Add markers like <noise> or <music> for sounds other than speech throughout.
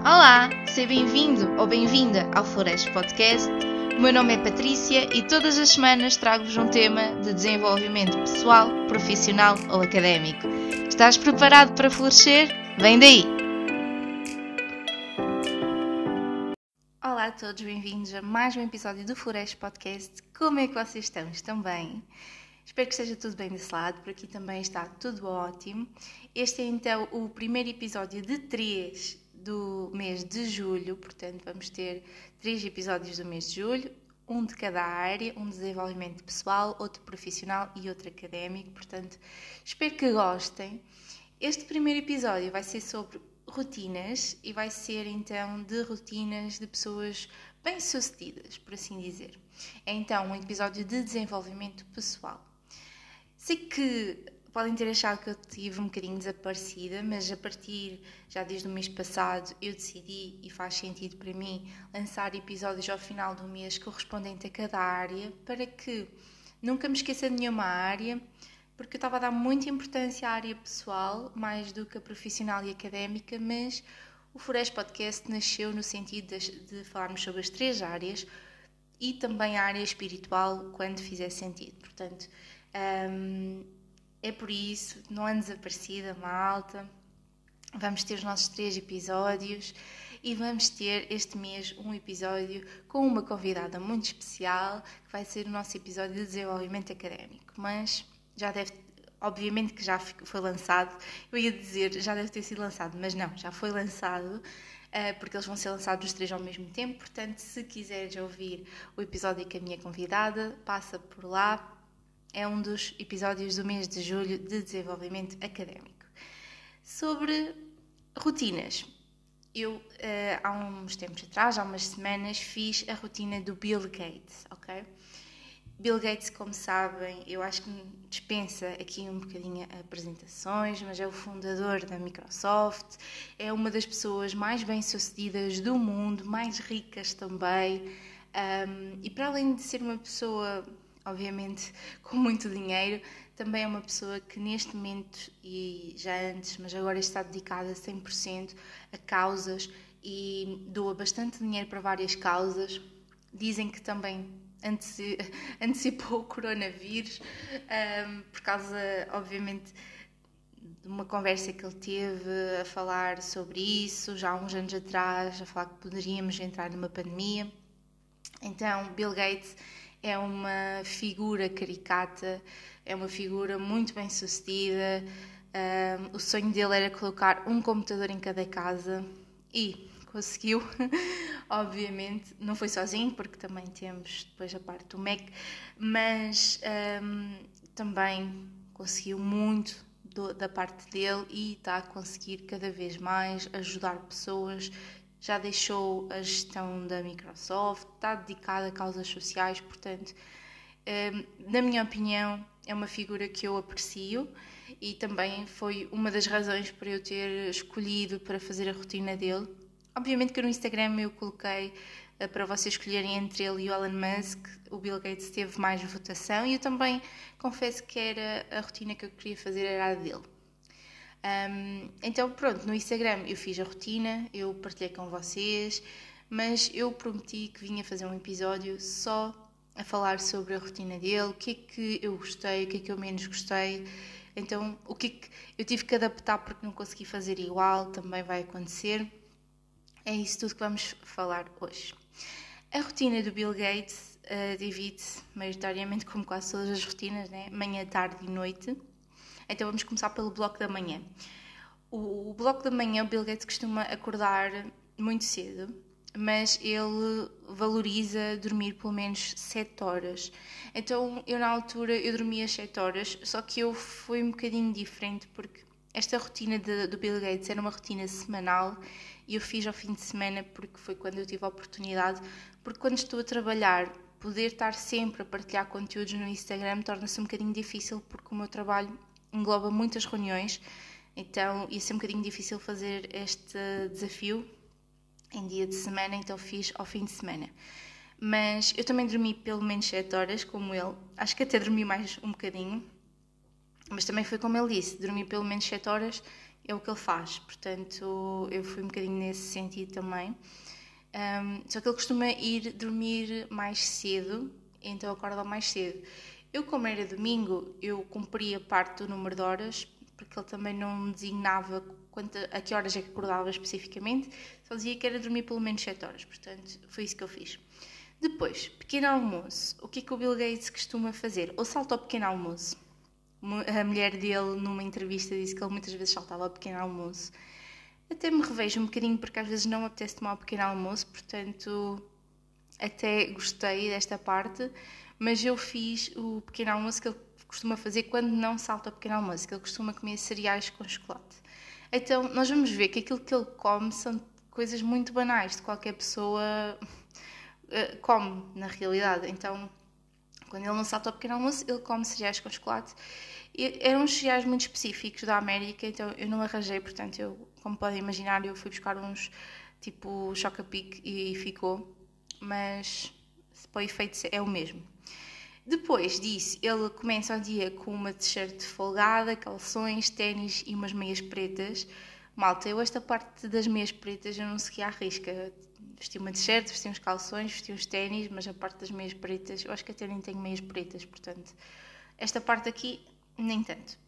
Olá, seja bem-vindo ou bem-vinda ao Flores Podcast. O meu nome é Patrícia e todas as semanas trago-vos um tema de desenvolvimento pessoal, profissional ou académico. Estás preparado para florescer? Vem daí! Olá a todos, bem-vindos a mais um episódio do Flores Podcast. Como é que vocês estão? Estão bem? Espero que esteja tudo bem desse lado, por aqui também está tudo ótimo. Este é então o primeiro episódio de três do mês de julho, portanto, vamos ter três episódios do mês de julho, um de cada área, um de desenvolvimento pessoal, outro profissional e outro académico. Portanto, espero que gostem. Este primeiro episódio vai ser sobre rotinas e vai ser então de rotinas de pessoas bem-sucedidas, por assim dizer. É então um episódio de desenvolvimento pessoal. Sei que podem ter achado que eu estive um bocadinho desaparecida, mas a partir já desde o mês passado eu decidi e faz sentido para mim lançar episódios ao final do mês correspondente a cada área para que nunca me esqueça de nenhuma área, porque eu estava a dar muita importância à área pessoal mais do que a profissional e académica, mas o Flores Podcast nasceu no sentido de, de falarmos sobre as três áreas e também a área espiritual quando fizer sentido. Portanto, um, é por isso, não ando desaparecida, malta. Vamos ter os nossos três episódios e vamos ter este mês um episódio com uma convidada muito especial, que vai ser o nosso episódio de desenvolvimento académico. Mas já deve, obviamente que já foi lançado, eu ia dizer já deve ter sido lançado, mas não, já foi lançado. Eh, porque eles vão ser lançados os três ao mesmo tempo. Portanto, se quiseres ouvir o episódio com a minha convidada, passa por lá, é um dos episódios do mês de julho de desenvolvimento académico. Sobre rotinas. Eu, uh, há uns tempos atrás, há umas semanas, fiz a rotina do Bill Gates, ok? Bill Gates, como sabem, eu acho que dispensa aqui um bocadinho apresentações, mas é o fundador da Microsoft, é uma das pessoas mais bem-sucedidas do mundo, mais ricas também, um, e para além de ser uma pessoa obviamente com muito dinheiro, também é uma pessoa que neste momento e já antes, mas agora está dedicada 100% a causas e doa bastante dinheiro para várias causas. Dizem que também <laughs> antecipou o coronavírus um, por causa, obviamente, de uma conversa que ele teve a falar sobre isso já há uns anos atrás, a falar que poderíamos entrar numa pandemia. Então, Bill Gates é uma figura caricata, é uma figura muito bem sucedida. Um, o sonho dele era colocar um computador em cada casa e conseguiu, <laughs> obviamente. Não foi sozinho, porque também temos depois a parte do Mac, mas um, também conseguiu muito do, da parte dele e está a conseguir cada vez mais ajudar pessoas já deixou a gestão da Microsoft, está dedicado a causas sociais, portanto, hum, na minha opinião, é uma figura que eu aprecio e também foi uma das razões para eu ter escolhido para fazer a rotina dele. Obviamente que no Instagram eu coloquei eh, para vocês escolherem entre ele e o Elon Musk, o Bill Gates teve mais votação e eu também confesso que era a rotina que eu queria fazer era a dele. Um, então, pronto, no Instagram eu fiz a rotina, eu partilhei com vocês, mas eu prometi que vinha fazer um episódio só a falar sobre a rotina dele, o que é que eu gostei, o que é que eu menos gostei. Então, o que é que eu tive que adaptar porque não consegui fazer igual, também vai acontecer. É isso tudo que vamos falar hoje. A rotina do Bill Gates uh, divide-se maioritariamente, como quase todas as rotinas, né? manhã, tarde e noite. Então vamos começar pelo bloco da manhã. O, o bloco da manhã, o Bill Gates costuma acordar muito cedo, mas ele valoriza dormir pelo menos 7 horas. Então eu na altura eu dormia 7 horas, só que eu fui um bocadinho diferente porque esta rotina de, do Bill Gates era uma rotina semanal e eu fiz ao fim de semana porque foi quando eu tive a oportunidade, porque quando estou a trabalhar poder estar sempre a partilhar conteúdos no Instagram torna-se um bocadinho difícil porque o meu trabalho engloba muitas reuniões, então ia ser um bocadinho difícil fazer este desafio em dia de semana, então fiz ao fim de semana. Mas eu também dormi pelo menos 7 horas, como ele. Acho que até dormi mais um bocadinho. Mas também foi como ele disse: dormi pelo menos 7 horas. é o que ele faz. Portanto, eu fui um bocadinho nesse sentido também. Um, só que ele costuma ir dormir mais cedo, então acorda mais cedo. Eu, como era domingo, eu cumpria parte do número de horas, porque ele também não me designava quanto, a que horas é que acordava especificamente, só dizia que era dormir pelo menos 7 horas, portanto foi isso que eu fiz. Depois, pequeno almoço. O que é que o Bill Gates costuma fazer? Ou salta ao pequeno almoço. A mulher dele, numa entrevista, disse que ele muitas vezes saltava ao pequeno almoço. Até me revejo um bocadinho, porque às vezes não me apetece tomar o pequeno almoço, portanto, até gostei desta parte. Mas eu fiz o pequeno almoço que ele costuma fazer quando não salta ao pequeno almoço, que ele costuma comer cereais com chocolate. Então, nós vamos ver que aquilo que ele come são coisas muito banais de qualquer pessoa uh, <laughs> come, na realidade. Então, quando ele não salta ao pequeno almoço, ele come cereais com chocolate. E eram cereais muito específicos da América, então eu não arranjei, portanto, eu, como podem imaginar, eu fui buscar uns tipo Chocapic e ficou, mas para o efeito é o mesmo. Depois disso, ele começa o dia com uma t-shirt folgada, calções, ténis e umas meias pretas. Malta, eu esta parte das meias pretas eu não segui à risca vesti uma t-shirt, vesti uns calções, vesti uns ténis, mas a parte das meias pretas, eu acho que até nem tenho meias pretas, portanto, esta parte aqui, nem tanto.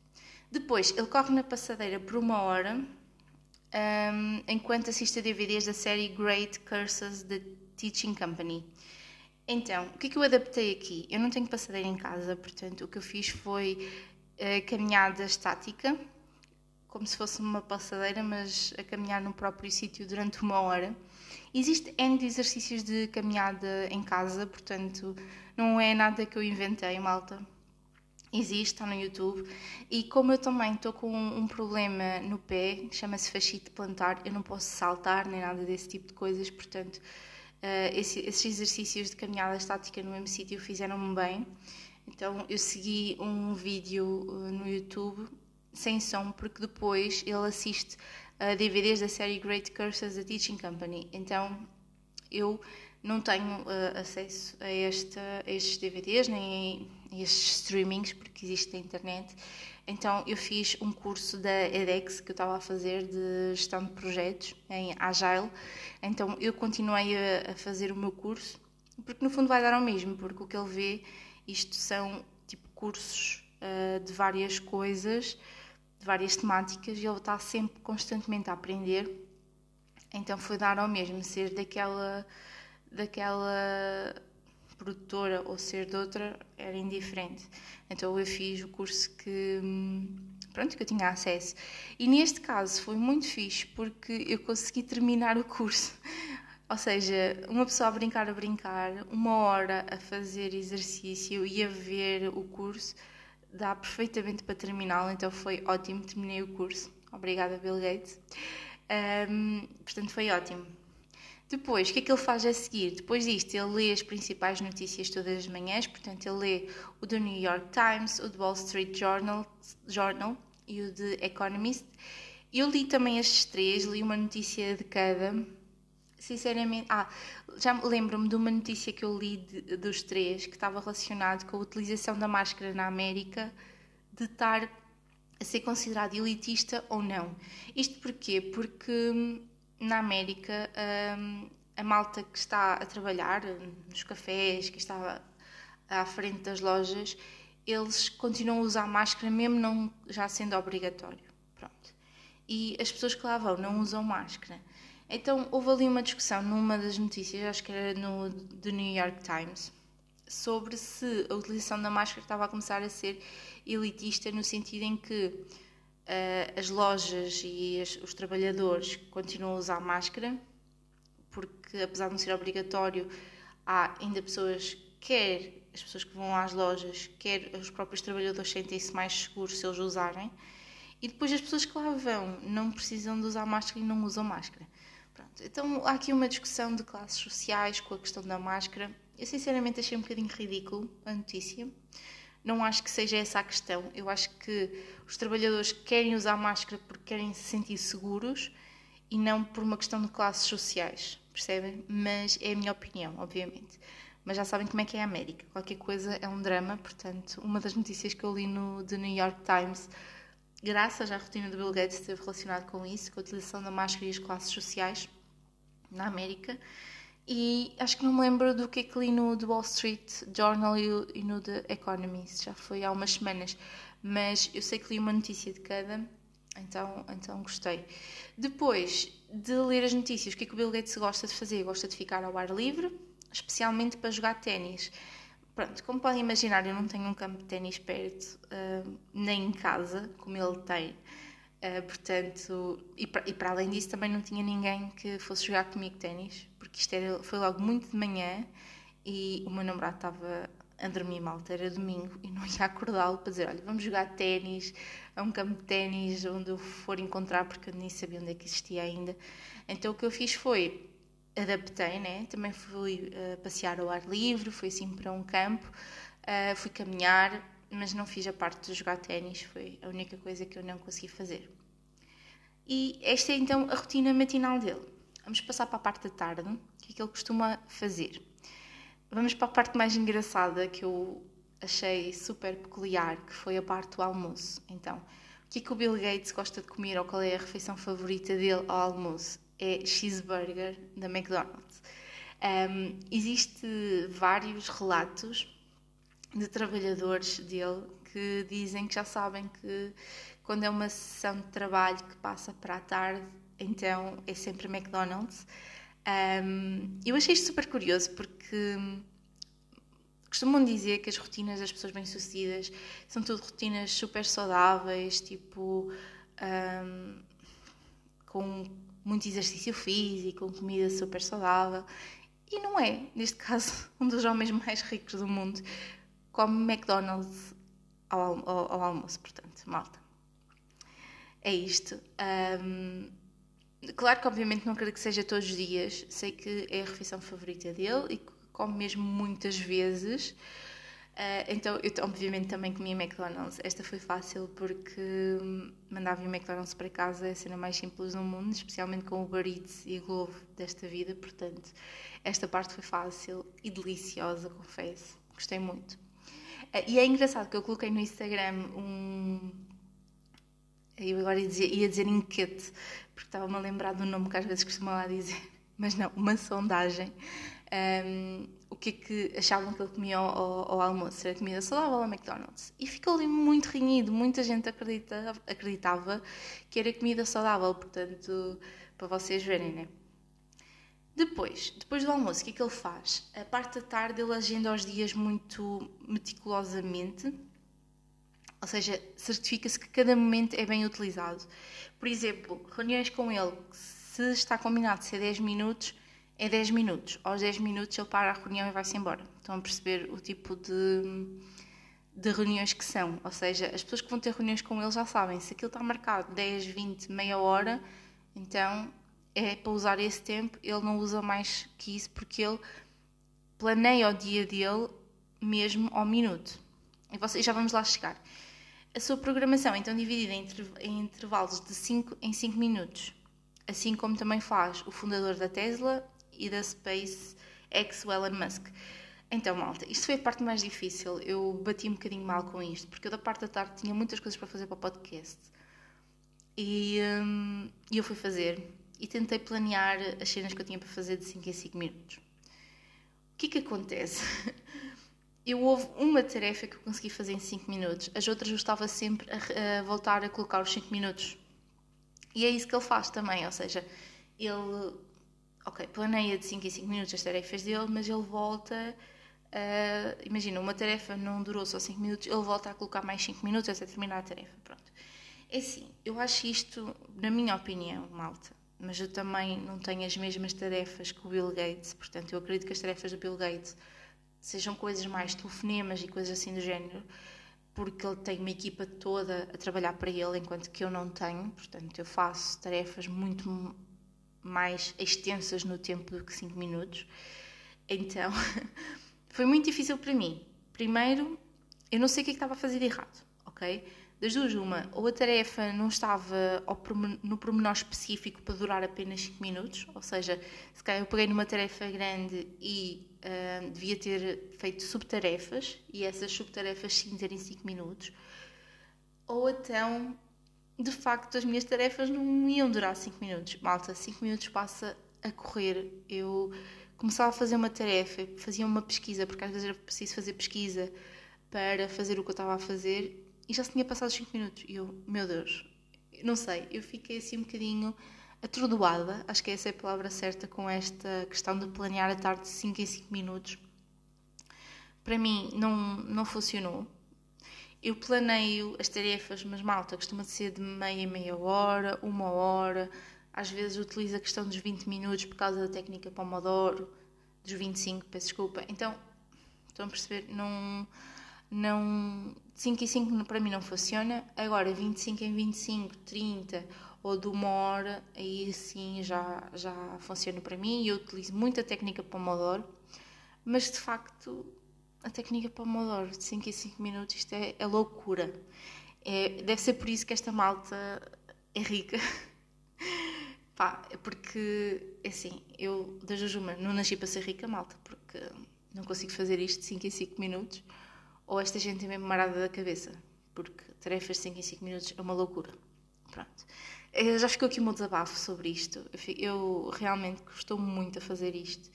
Depois, ele corre na passadeira por uma hora, um, enquanto assiste a DVDs da série Great Curses The Teaching Company. Então, o que é que eu adaptei aqui? Eu não tenho passadeira em casa, portanto, o que eu fiz foi uh, caminhada estática, como se fosse uma passadeira, mas a caminhar no próprio sítio durante uma hora. Existe N exercícios de caminhada em casa, portanto, não é nada que eu inventei, malta. Existe, está no YouTube. E como eu também estou com um problema no pé, chama-se fascite plantar, eu não posso saltar nem nada desse tipo de coisas, portanto, esse, esses exercícios de caminhada estática no mesmo sítio fizeram-me bem. Então, eu segui um vídeo uh, no YouTube sem som, porque depois ele assiste uh, DVDs da série Great Curses da Teaching Company. Então eu não tenho uh, acesso a, esta, a estes DVDs nem a estes streamings, porque existe na internet. Então eu fiz um curso da edX que eu estava a fazer de gestão de projetos em Agile. Então eu continuei a, a fazer o meu curso, porque no fundo vai dar ao mesmo, porque o que ele vê, isto são tipo cursos uh, de várias coisas de várias temáticas e ele está sempre constantemente a aprender. Então foi dar ao mesmo ser daquela daquela produtora ou ser de outra era indiferente. Então eu fiz o curso que pronto, que eu tinha acesso. E neste caso foi muito fixe porque eu consegui terminar o curso. Ou seja, uma pessoa a brincar a brincar, uma hora a fazer exercício e a ver o curso dá perfeitamente para terminá-lo, então foi ótimo, terminei o curso. Obrigada, Bill Gates. Um, portanto, foi ótimo. Depois, o que é que ele faz a seguir? Depois disto, ele lê as principais notícias todas as manhãs, portanto, ele lê o do New York Times, o do Wall Street Journal, Journal e o The Economist. Eu li também estes três, li uma notícia de cada sinceramente. Ah, já lembro-me de uma notícia que eu li de, dos três que estava relacionado com a utilização da máscara na América, de estar a ser considerado elitista ou não. Isto porquê? Porque hum, na América um, a malta que está a trabalhar nos cafés, que está à frente das lojas, eles continuam a usar máscara mesmo não já sendo obrigatório. Pronto. E as pessoas que lá vão não usam máscara. Então, houve ali uma discussão numa das notícias, acho que era no The New York Times, sobre se a utilização da máscara estava a começar a ser elitista, no sentido em que as lojas e os trabalhadores continuam a usar máscara, porque apesar de não ser obrigatório, há ainda pessoas, quer as pessoas que vão às lojas, quer os próprios trabalhadores sentem-se mais seguros se eles usarem, e depois as pessoas que lá vão não precisam de usar máscara e não usam máscara. Pronto, então há aqui uma discussão de classes sociais com a questão da máscara. Eu sinceramente achei um bocadinho ridículo a notícia. Não acho que seja essa a questão. Eu acho que os trabalhadores querem usar máscara porque querem se sentir seguros e não por uma questão de classes sociais, percebem? Mas é a minha opinião, obviamente. Mas já sabem como é que é a América. Qualquer coisa é um drama, portanto, uma das notícias que eu li no The New York Times graças à rotina do Bill Gates, esteve relacionado com isso, com a utilização da máscara e as classes sociais na América. E acho que não me lembro do que é que li no The Wall Street Journal e no The Economist, já foi há umas semanas, mas eu sei que li uma notícia de cada, então, então gostei. Depois de ler as notícias, o que é que o Bill Gates gosta de fazer? Gosta de ficar ao ar livre, especialmente para jogar ténis. Pronto, como podem imaginar, eu não tenho um campo de ténis perto, uh, nem em casa, como ele tem. Uh, portanto, e para, além disso, também não tinha ninguém que fosse jogar comigo ténis, porque isto era, foi logo muito de manhã e o meu namorado estava a dormir mal, era domingo, e não <laughs> ia acordá-lo para dizer: Olha, vamos jogar ténis, a um campo de ténis onde eu for encontrar, porque eu nem sabia onde é que existia ainda. Então o que eu fiz foi adaptei, né? Também fui uh, passear ao ar livre, fui assim para um campo, uh, fui caminhar, mas não fiz a parte de jogar ténis, foi a única coisa que eu não consegui fazer. E esta é então a rotina matinal dele. Vamos passar para a parte da tarde, que é que ele costuma fazer. Vamos para a parte mais engraçada que eu achei super peculiar, que foi a parte do almoço. Então, o que é que o Bill Gates gosta de comer ou qual é a refeição favorita dele ao almoço? é cheeseburger da McDonald's. Um, existe vários relatos de trabalhadores dele que dizem que já sabem que quando é uma sessão de trabalho que passa para a tarde, então é sempre McDonald's. Um, eu achei isto super curioso porque costumam dizer que as rotinas das pessoas bem-sucedidas são tudo rotinas super saudáveis, tipo um, com muito exercício físico, comida super saudável. E não é, neste caso, <laughs> um dos homens mais ricos do mundo come McDonald's ao, ao, ao almoço, portanto, malta. É isto. Um, claro que, obviamente, não quero que seja todos os dias. Sei que é a refeição favorita dele e come mesmo muitas vezes. Uh, então, eu obviamente também comia McDonald's. Esta foi fácil porque hum, mandava o McDonald's para casa, é a cena mais simples do mundo, especialmente com o Uber Eats e Glovo desta vida. Portanto, esta parte foi fácil e deliciosa, confesso. Gostei muito. Uh, e é engraçado que eu coloquei no Instagram um. Eu agora ia dizer, enquete, porque estava-me a lembrar do nome que às vezes costuma lá dizer, <laughs> mas não, uma sondagem. Um, o que é que achavam que ele comia ao, ao, ao almoço, era comida saudável ou McDonald's. E ficou ali muito renhido, muita gente acredita, acreditava que era comida saudável, portanto, para vocês verem, né? Depois, depois do almoço, o que é que ele faz? A parte da tarde ele agenda os dias muito meticulosamente, ou seja, certifica-se que cada momento é bem utilizado. Por exemplo, reuniões com ele, se está combinado ser 10 minutos, é 10 minutos. Aos 10 minutos ele para a reunião e vai-se embora. Estão a perceber o tipo de, de reuniões que são. Ou seja, as pessoas que vão ter reuniões com ele já sabem. Se aquilo está marcado 10, 20, meia hora, então é para usar esse tempo. Ele não usa mais que isso porque ele planeia o dia dele mesmo ao minuto. E vocês já vamos lá chegar. A sua programação é então dividida em intervalos de 5 em 5 minutos. Assim como também faz o fundador da Tesla e da SpaceX, Elon Musk. Então, malta, isto foi a parte mais difícil. Eu bati um bocadinho mal com isto, porque eu da parte da tarde tinha muitas coisas para fazer para o podcast. E hum, eu fui fazer e tentei planear as cenas que eu tinha para fazer de 5 em 5 minutos. O que é que acontece? <laughs> Eu houve uma tarefa que eu consegui fazer em 5 minutos, as outras eu estava sempre a, a voltar a colocar os 5 minutos. E é isso que ele faz também, ou seja, ele ok, planeia de 5 em 5 minutos as tarefas dele, mas ele volta. Uh, imagina, uma tarefa não durou só 5 minutos, ele volta a colocar mais 5 minutos até terminar a tarefa. Pronto. É assim, eu acho isto, na minha opinião, malta, mas eu também não tenho as mesmas tarefas que o Bill Gates, portanto, eu acredito que as tarefas do Bill Gates sejam coisas mais telefonemas e coisas assim do género, porque ele tem uma equipa toda a trabalhar para ele, enquanto que eu não tenho, portanto, eu faço tarefas muito mais extensas no tempo do que 5 minutos. Então, <laughs> foi muito difícil para mim. Primeiro, eu não sei o que, é que estava a fazer de errado, ok? Das duas, uma, ou a tarefa não estava no pormenor específico para durar apenas 5 minutos, ou seja, se calhar eu peguei numa tarefa grande e uh, devia ter feito subtarefas, e essas subtarefas sim terem 5 minutos, ou então de facto as minhas tarefas não iam durar 5 minutos. Malta, 5 minutos passa a correr. Eu começava a fazer uma tarefa, fazia uma pesquisa, porque às vezes era preciso fazer pesquisa para fazer o que eu estava a fazer e já se tinha passado 5 minutos. E eu, meu Deus, não sei, eu fiquei assim um bocadinho atordoada, acho que essa é a palavra certa, com esta questão de planear a tarde de 5 em 5 minutos. Para mim não, não funcionou. Eu planeio as tarefas, mas malta, costuma ser de meia meia hora, uma hora. Às vezes utilizo a questão dos 20 minutos por causa da técnica Pomodoro, dos 25, peço desculpa. Então, estão a perceber? Não, não, 5 em 5 para mim não funciona. Agora, 25 em 25, 30 ou de uma hora, aí sim já, já funciona para mim. Eu utilizo muito a técnica Pomodoro, mas de facto a técnica Pomodoro de 5 em 5 minutos, isto é, é loucura. É, deve ser por isso que esta malta é rica. <laughs> Pá, é porque, é assim, eu da Jujuma não nasci para ser rica, malta, porque não consigo fazer isto de 5 em 5 minutos. Ou esta gente é mesmo marada da cabeça, porque tarefas de 5 em 5 minutos é uma loucura. Pronto. Eu já ficou aqui um desabafo sobre isto. Eu realmente costumo muito a fazer isto.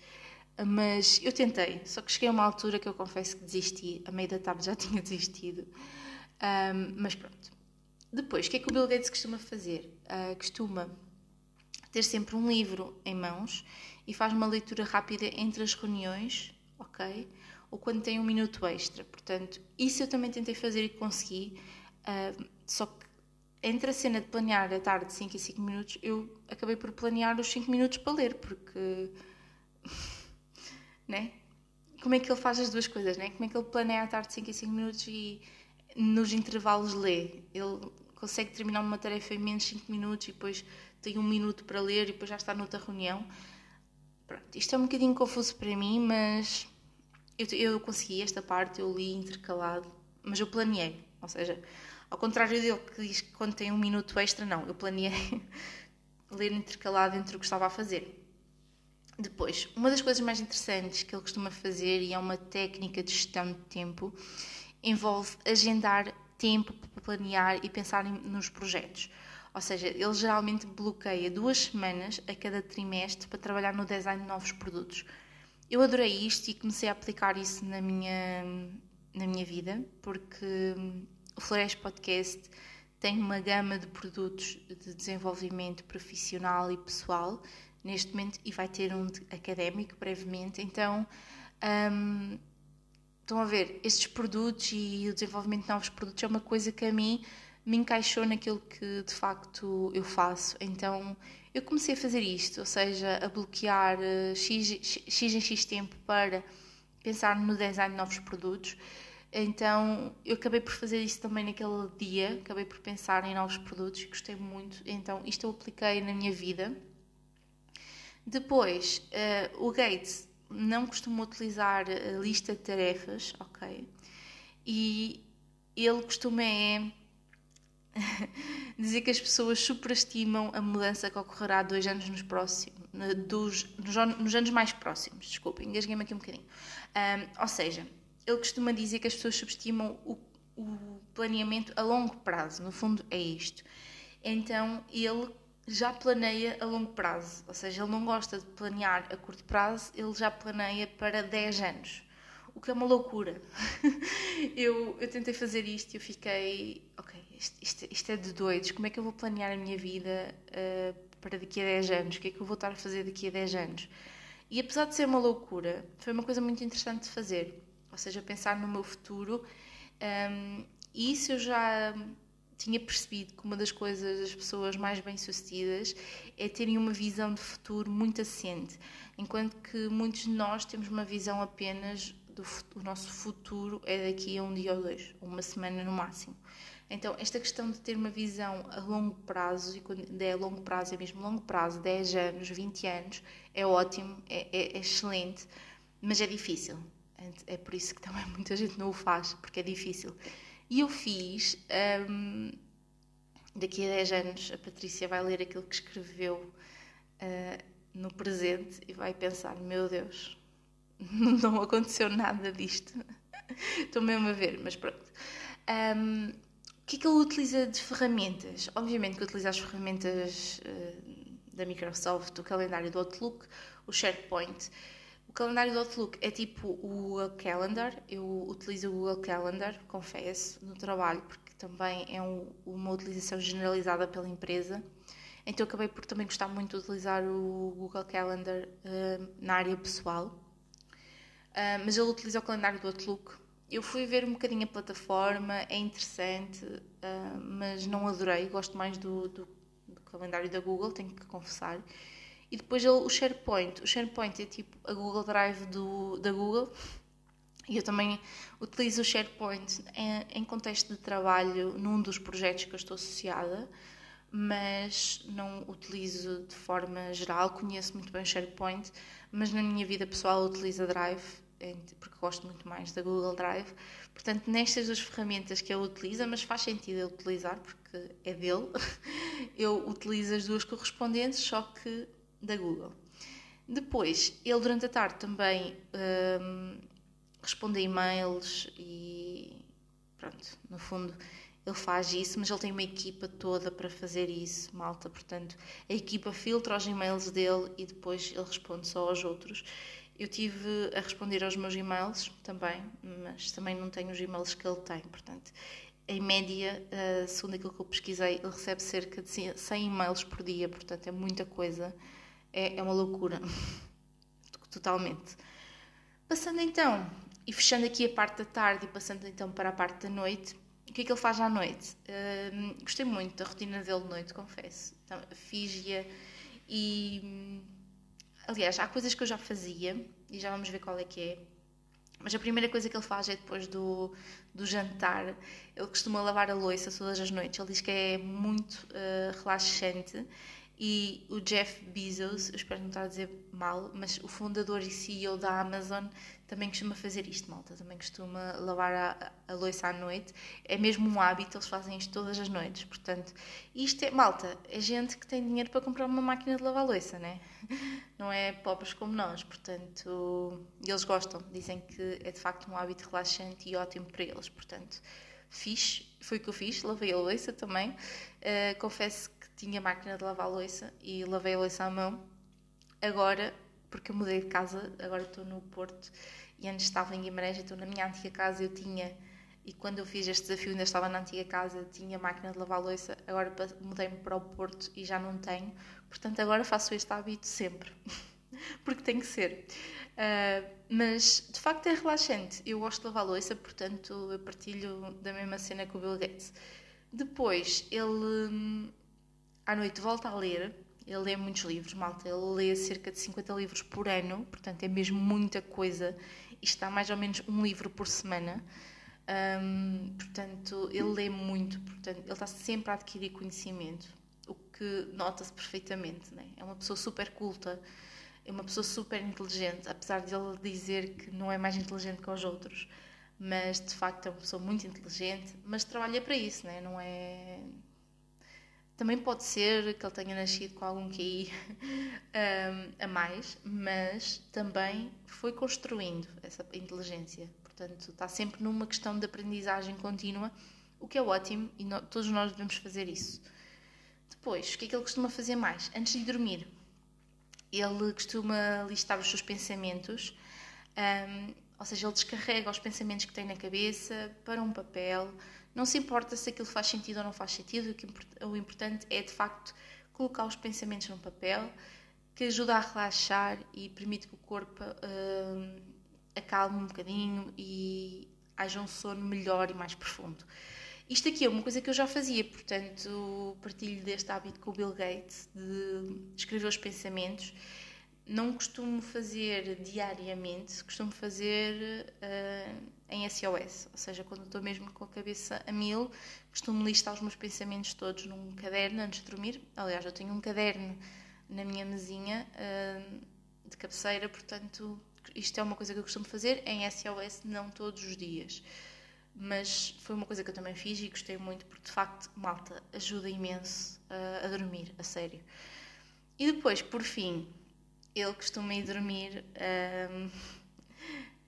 Mas eu tentei, só que cheguei a uma altura que eu confesso que desisti, a meio da tarde já <laughs> tinha desistido. Um, mas pronto. Depois, o que é que o Bill Gates costuma fazer? Uh, costuma ter sempre um livro em mãos e faz uma leitura rápida entre as reuniões, ok? Ou quando tem um minuto extra. Portanto, isso eu também tentei fazer e consegui. Uh, só que entre a cena de planear a tarde de 5 em 5 minutos, eu acabei por planear os 5 minutos para ler, porque <laughs> né? Como é que ele faz as duas coisas, né? Como é que ele planeia a tarde de 5 em 5 minutos e nos intervalos lê? Ele consegue terminar uma tarefa em menos 5 minutos e depois tem um minuto para ler e depois já está noutra reunião. Pronto, isto é um bocadinho confuso para mim, mas eu, eu consegui esta parte, eu li intercalado, mas eu planeei. Ou seja, ao contrário dele que diz que quando tem um minuto extra, não, eu planeei <laughs> ler intercalado entre o que estava a fazer. Depois, uma das coisas mais interessantes que ele costuma fazer, e é uma técnica de gestão de tempo, envolve agendar tempo para planear e pensar nos projetos. Ou seja, ele geralmente bloqueia duas semanas a cada trimestre para trabalhar no design de novos produtos. Eu adorei isto e comecei a aplicar isso na minha, na minha vida, porque o Flores Podcast tem uma gama de produtos de desenvolvimento profissional e pessoal neste momento e vai ter um académico brevemente. Então, um, estão a ver, estes produtos e o desenvolvimento de novos produtos é uma coisa que a mim me encaixou naquilo que de facto eu faço. Então, eu comecei a fazer isto, ou seja, a bloquear uh, X, X em X tempo para pensar no design de novos produtos. Então, eu acabei por fazer isso também naquele dia, acabei por pensar em novos produtos e gostei muito. Então, isto eu apliquei na minha vida depois, uh, o Gates não costuma utilizar a lista de tarefas, ok? E ele costuma é <laughs> dizer que as pessoas superestimam a mudança que ocorrerá dois anos nos próximos, dos, nos, nos anos mais próximos. Desculpa, engasguei-me aqui um bocadinho. Um, ou seja, ele costuma dizer que as pessoas subestimam o, o planeamento a longo prazo. No fundo, é isto. Então, ele já planeia a longo prazo, ou seja, ele não gosta de planear a curto prazo, ele já planeia para 10 anos, o que é uma loucura. <laughs> eu, eu tentei fazer isto e eu fiquei, ok, isto, isto, é de doidos, como é que eu vou planear a minha vida uh, para daqui a 10 anos? O que é que eu vou estar a fazer daqui a 10 anos? E apesar de ser uma loucura, foi uma coisa muito interessante de fazer, ou seja, pensar no meu futuro, um, e isso eu já tinha percebido que uma das coisas das pessoas mais bem-sucedidas é terem uma visão de futuro muito assente, enquanto que muitos de nós temos uma visão apenas do, nosso futuro é daqui a um dia ou dois, uma semana no máximo. Então, esta questão de ter uma visão a longo prazo, e quando é longo prazo, é mesmo longo prazo, 10 anos, 20 anos, é ótimo, é, é, é excelente, mas é difícil. É por isso que também <laughs> muita gente não o faz, porque é difícil. E eu fiz. Um, daqui a 10 anos, a Patrícia vai ler aquilo que escreveu uh, no presente e vai pensar: meu Deus, <laughs> não aconteceu nada disto. <laughs> Estou mesmo a ver, mas pronto. Um, O que é que ele utiliza de ferramentas? Obviamente que utiliza as ferramentas uh, da Microsoft, o calendário do Outlook, o SharePoint. O calendário do Outlook é tipo o Google Calendar. Eu utilizo o Google Calendar, confesso, no trabalho, porque também é um, uma utilização generalizada pela empresa. Então acabei por também gostar muito de utilizar o Google Calendar uh, na área pessoal. Uh, mas ele utiliza o calendário do Outlook. Eu fui ver um bocadinho a plataforma, é interessante, uh, mas não adorei. Gosto mais do, do, do, calendário da Google, tenho que confessar. E depois ele, o SharePoint. O SharePoint é tipo a Google Drive do, da Google. E eu também utilizo o SharePoint em, em contexto de trabalho num dos projetos que eu estou associada mas não utilizo de forma geral. Conheço muito bem o SharePoint, mas na minha vida pessoal utilizo a Drive, porque gosto muito mais da Google Drive. Portanto, nestas duas ferramentas que ele utiliza, mas faz sentido ele utilizar, porque é dele, <laughs> eu utilizo as duas correspondentes, só que da Google. Depois, ele durante a tarde também hum, responde a e-mails e pronto, no fundo ele faz isso, mas ele tem uma equipa toda para fazer isso, malta. Portanto, a equipa filtra os e-mails dele e depois ele responde só aos outros. Eu tive a responder aos meus e-mails também, mas também não tenho os e-mails que ele tem. Portanto, em média, segundo aquilo que eu pesquisei, ele recebe cerca de 100 e-mails por dia. Portanto, é muita coisa. É, é uma loucura. <laughs> Totalmente. Passando então, e fechando aqui a parte da tarde e passando então para a parte da noite que é que ele faz à noite? Uh, gostei muito da rotina dele de noite, confesso. Então, Fiz-a e. Aliás, há coisas que eu já fazia e já vamos ver qual é que é. Mas a primeira coisa que ele faz é depois do, do jantar. Ele costuma lavar a louça todas as noites. Ele diz que é muito uh, relaxante. E o Jeff Bezos, eu espero não estar a dizer mal, mas o fundador e CEO da Amazon também costuma fazer isto, malta. Também costuma lavar a, a louça à noite. É mesmo um hábito, eles fazem isto todas as noites. Portanto, isto é, malta, é gente que tem dinheiro para comprar uma máquina de lavar louça, né? <laughs> Não é pobres como nós. Portanto, eles gostam. Dizem que é de facto um hábito relaxante e ótimo para eles. Portanto, fiz, foi o que eu fiz, lavei a louça também. Uh, confesso tinha máquina de lavar louça e lavei a louça à mão. Agora porque eu mudei de casa, agora estou no Porto e antes estava em Guimarães, estou na minha antiga casa, eu tinha, e quando eu fiz este desafio ainda estava na antiga casa, tinha máquina de lavar louça, agora mudei-me para o Porto e já não tenho, portanto agora faço este hábito sempre, <laughs> porque tem que ser. Uh, mas de facto é relaxante, eu gosto de lavar louça, portanto eu partilho da mesma cena com o Bill Gates. Depois ele hum, à noite volta a ler, ele lê muitos livros, malta. Ele lê cerca de 50 livros por ano, portanto é mesmo muita coisa. E está mais ou menos um livro por semana. Um, portanto, ele lê muito, portanto, ele está sempre a adquirir conhecimento, o que nota-se perfeitamente. Né? É uma pessoa super culta, é uma pessoa super inteligente, apesar de ele dizer que não é mais inteligente que os outros, mas de facto é uma pessoa muito inteligente, mas trabalha para isso, né? não é também pode ser que ele tenha nascido com algum QI um, <laughs> a mais, mas também foi construindo essa inteligência. Portanto, está sempre numa questão de aprendizagem contínua, o que é ótimo e no, todos nós devemos fazer isso. Depois, o que é que ele costuma fazer mais? Antes de dormir, ele costuma listar os seus pensamentos, um, ou seja, ele descarrega os pensamentos que tem na cabeça para um papel não se importa se aquilo faz sentido ou não faz sentido, o importante é de facto colocar os pensamentos num papel que ajuda a relaxar e permite que o corpo uh, acalme um bocadinho e haja um sono melhor e mais profundo. Isto aqui é uma coisa que eu já fazia, portanto, partilho deste hábito com o Bill Gates de escrever os pensamentos não costumo fazer diariamente, costumo fazer uh, em SOS, ou seja, quando estou mesmo com a cabeça a mil, costumo listar os meus pensamentos todos num caderno antes de dormir. Aliás, eu tenho um caderno na minha mesinha uh, de cabeceira, portanto, isto é uma coisa que eu costumo fazer em SOS, não todos os dias. Mas foi uma coisa que eu também fiz e gostei muito, porque de facto, malta, ajuda imenso uh, a dormir, a sério. E depois, por fim, ele costuma ir dormir uh,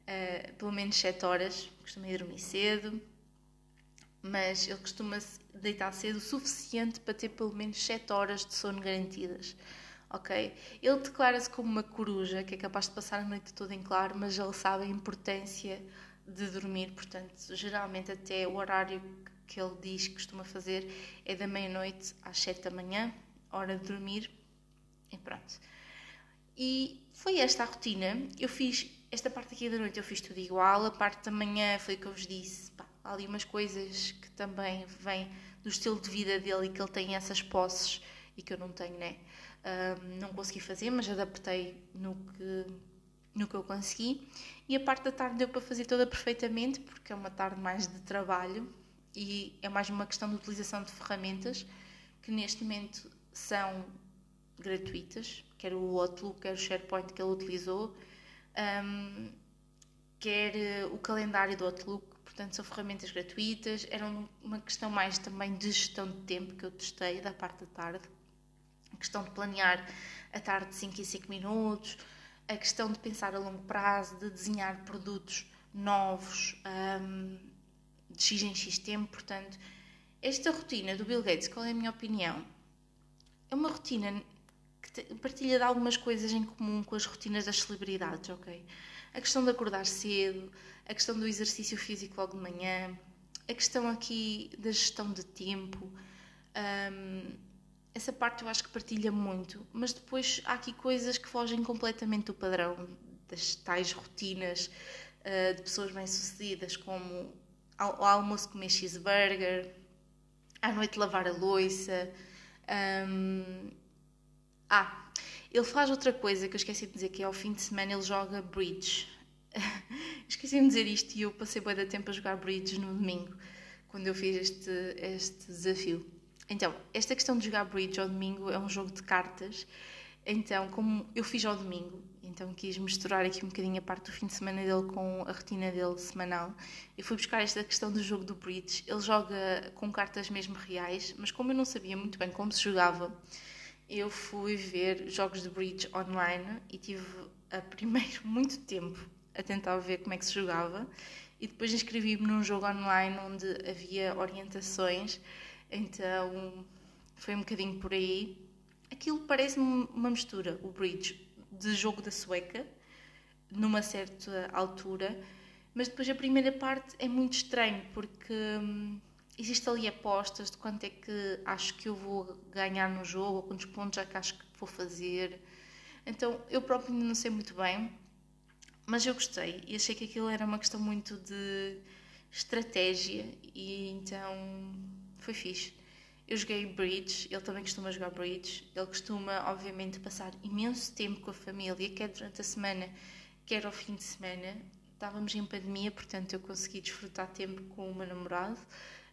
<laughs> pelo menos 7 horas, costuma ir dormir cedo, mas ele costuma deitar cedo o suficiente para ter pelo menos 7 horas de sono garantidas. Ok? Ele declara-se como uma coruja que é capaz de passar a noite toda em claro, mas ele sabe a importância de dormir, portanto, geralmente até o horário que ele diz que costuma fazer é da meia-noite às 7 da manhã, hora de dormir, e pronto. E foi esta a rotina. Eu fiz esta parte aqui da noite, eu fiz tudo igual. A parte da manhã foi o que eu vos disse. Pá, há ali umas coisas que também vêm do estilo de vida dele e que ele tem essas posses e que eu não tenho, né? Um, não consegui fazer, mas adaptei no que, no que eu consegui. E a parte da tarde deu para fazer toda perfeitamente, porque é uma tarde mais de trabalho e é mais uma questão de utilização de ferramentas que neste momento são gratuitas, quer o Outlook, quer o SharePoint que ele utilizou, um, quer eh, o calendário do Outlook, portanto são ferramentas gratuitas, era uma questão mais também de gestão de tempo que eu testei da parte da tarde, a questão de planear a tarde de 5 em 5 minutos, a questão de pensar a longo prazo, de desenhar produtos novos um, de X em X tempo, portanto esta rotina do Bill Gates, qual é a minha opinião? É uma rotina partilha de algumas coisas em comum com as rotinas das celebridades, ok? A questão de acordar cedo, a questão do exercício físico logo de manhã, a questão aqui da gestão de tempo. Um, essa parte eu acho que partilha muito, mas depois há aqui coisas que fogem completamente do padrão das tais rotinas uh, de pessoas bem-sucedidas, como ao, ao almoço comer cheeseburger, à noite lavar a louça. Um, ah, ele faz outra coisa que eu esqueci de dizer, que é ao fim de semana ele joga bridge. <laughs> esqueci de dizer isto e eu passei bem de tempo a jogar bridge no domingo, quando eu fiz este, este desafio. Então, esta questão de jogar bridge ao domingo é um jogo de cartas. Então, como eu fiz ao domingo, então quis misturar aqui um bocadinho a parte do fim de semana dele com a rotina dele semanal. Eu fui buscar esta questão do jogo do bridge. Ele joga com cartas mesmo reais, mas como eu não sabia muito bem como se jogava, eu fui ver jogos de bridge online e tive a primeiro <laughs> muito tempo a tentar ver como é que se jogava e depois inscrevi-me num jogo online onde havia orientações, então foi um bocadinho por aí. Aquilo parece-me uma mistura, o bridge, de jogo da sueca, numa certa altura, mas depois a primeira parte é muito estranho porque hum, existe ali apostas de quanto é que acho que eu vou ganhar no jogo, quantos pontos é que acho que vou fazer. Então eu próprio não sei muito bem, mas eu gostei e achei que aquilo era uma questão muito de estratégia e então foi fixe. Eu joguei bridge, ele também costuma jogar bridge. Ele costuma, obviamente, passar imenso tempo com a família, quer durante a semana, quer ao fim de semana. Estávamos em pandemia, portanto eu consegui desfrutar tempo com o meu namorado.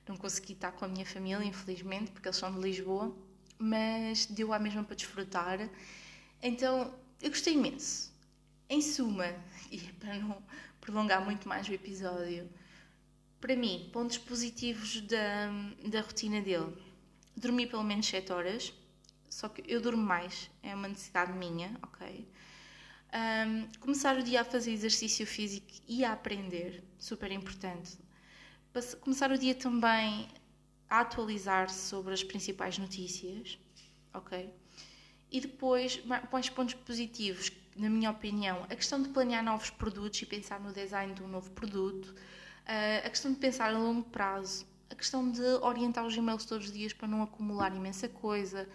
Não consegui estar com a minha família, infelizmente, porque eles são de Lisboa, mas deu à mesma para desfrutar. Então, eu gostei imenso. Em suma, <laughs> e para não prolongar muito mais o episódio, para mim, pontos positivos da, da rotina dele. Dormi pelo menos 7 horas, só que eu durmo mais, é uma necessidade minha, ok? Um, começar o dia a fazer exercício físico e a aprender, super importante começar o dia também a atualizar-se sobre as principais notícias, ok? E depois, mais pontos positivos, na minha opinião, a questão de planear novos produtos e pensar no design de um novo produto, eh, a questão de pensar a longo prazo, a questão de orientar os e-mails todos os dias para não acumular imensa coisa,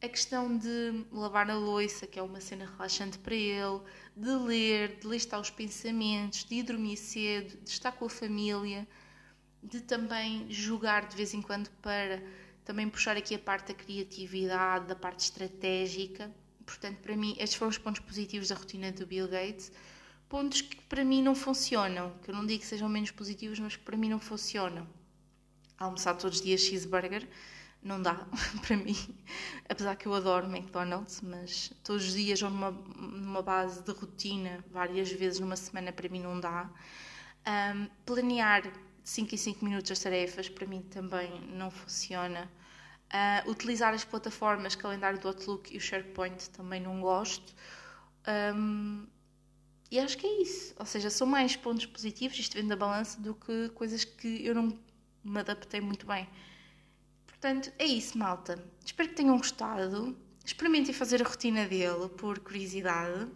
a questão de lavar a louça, que é uma cena relaxante para ele, de ler, de listar os pensamentos, de ir dormir cedo, de estar com a família de também jogar de vez em quando para também puxar aqui a parte da criatividade, da parte estratégica. Portanto, para mim, estes foram os pontos positivos da rotina do Bill Gates. Pontos que para mim não funcionam, que eu não digo que sejam menos positivos, mas que para mim não funcionam. Almoçar todos os dias cheeseburger não dá <laughs> para mim, apesar que eu adoro McDonald's, mas todos os dias ou numa, numa base de rotina, várias vezes numa semana, para mim não dá. Um, planear 5 em 5 minutos as tarefas, para mim também não funciona. Uh, utilizar as plataformas calendário do Outlook e o SharePoint também não gosto. Um, e acho que é isso. Ou seja, são mais pontos positivos, isto vem da balança, do que coisas que eu não, me adaptei muito bem. Portanto, é isso, malta. Espero que tenham gostado. Experimentem fazer a rotina dele por curiosidade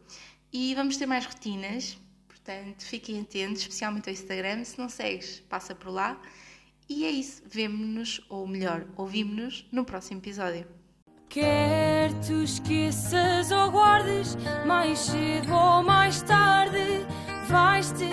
e vamos ter mais rotinas. Portanto, fiquem atentos, especialmente ao Instagram. Se não segues, passa por lá. E é isso. Vemo-nos, ou melhor, ouvimos-nos no próximo episódio. Quer tu esqueças ou guardes, mais cedo ou mais tarde, vais-te